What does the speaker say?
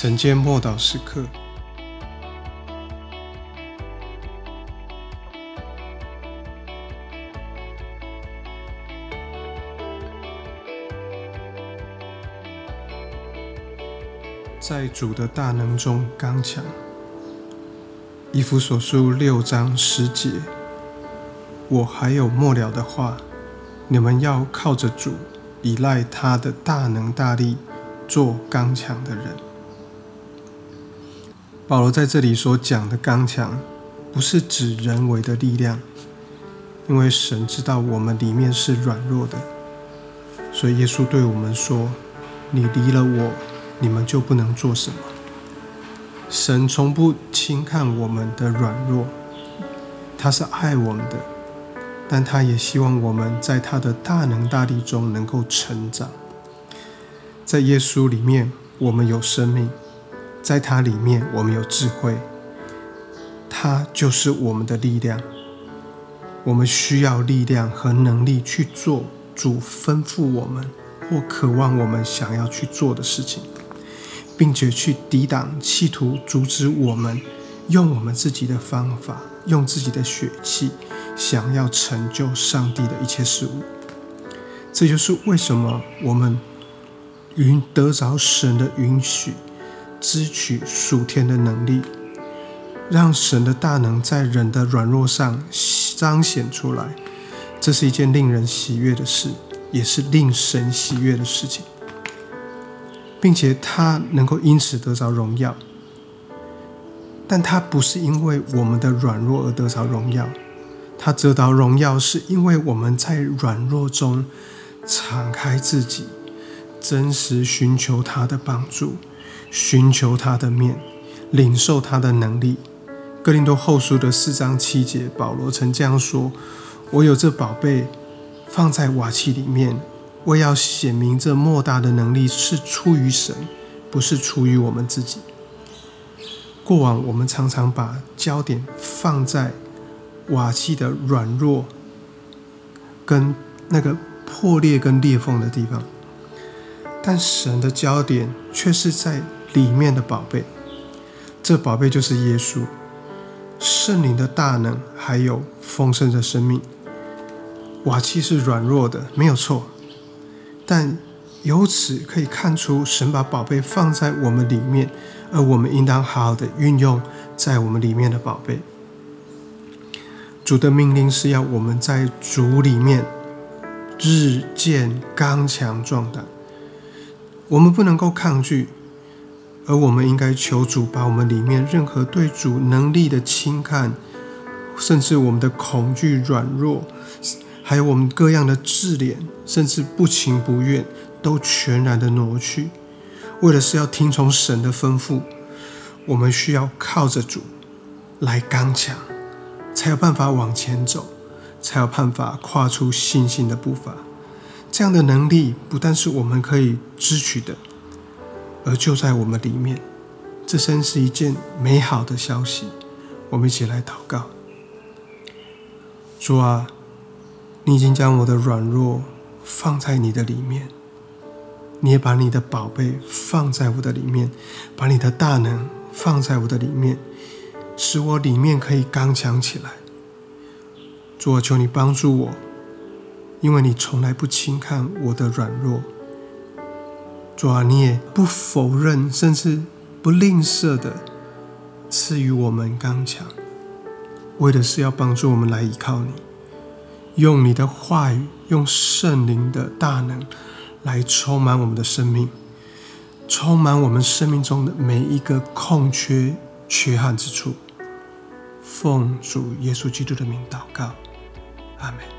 晨间默祷时刻，在主的大能中刚强。以弗所书六章十节，我还有末了的话，你们要靠着主，依赖他的大能大力，做刚强的人。保罗在这里所讲的刚强，不是指人为的力量，因为神知道我们里面是软弱的，所以耶稣对我们说：“你离了我，你们就不能做什么。”神从不轻看我们的软弱，他是爱我们的，但他也希望我们在他的大能大力中能够成长。在耶稣里面，我们有生命；在他里面，我们有智慧。他就是我们的力量。我们需要力量和能力去做主吩咐我们或渴望我们想要去做的事情。并且去抵挡，企图阻止我们用我们自己的方法，用自己的血气，想要成就上帝的一切事物。这就是为什么我们允得着神的允许，支取属天的能力，让神的大能在人的软弱上彰显出来。这是一件令人喜悦的事，也是令神喜悦的事情。并且他能够因此得着荣耀，但他不是因为我们的软弱而得着荣耀，他得到荣耀是因为我们在软弱中敞开自己，真实寻求他的帮助，寻求他的面，领受他的能力。哥林多后书的四章七节，保罗曾这样说：“我有这宝贝放在瓦器里面。”为要显明这莫大的能力是出于神，不是出于我们自己。过往我们常常把焦点放在瓦器的软弱、跟那个破裂跟裂缝的地方，但神的焦点却是在里面的宝贝。这宝贝就是耶稣、圣灵的大能，还有丰盛的生命。瓦器是软弱的，没有错。但由此可以看出，神把宝贝放在我们里面，而我们应当好好的运用在我们里面的宝贝。主的命令是要我们在主里面日渐刚强壮胆，我们不能够抗拒，而我们应该求主把我们里面任何对主能力的轻看，甚至我们的恐惧、软弱。还有我们各样的自怜，甚至不情不愿，都全然的挪去，为的是要听从神的吩咐。我们需要靠着主来刚强，才有办法往前走，才有办法跨出信心的步伐。这样的能力不但是我们可以支取的，而就在我们里面。这真是一件美好的消息。我们一起来祷告，主啊。你已经将我的软弱放在你的里面，你也把你的宝贝放在我的里面，把你的大能放在我的里面，使我里面可以刚强起来。主啊，求你帮助我，因为你从来不轻看我的软弱。主啊，你也不否认，甚至不吝啬的赐予我们刚强，为的是要帮助我们来依靠你。用你的话语，用圣灵的大能来充满我们的生命，充满我们生命中的每一个空缺、缺憾之处。奉主耶稣基督的名祷告，阿门。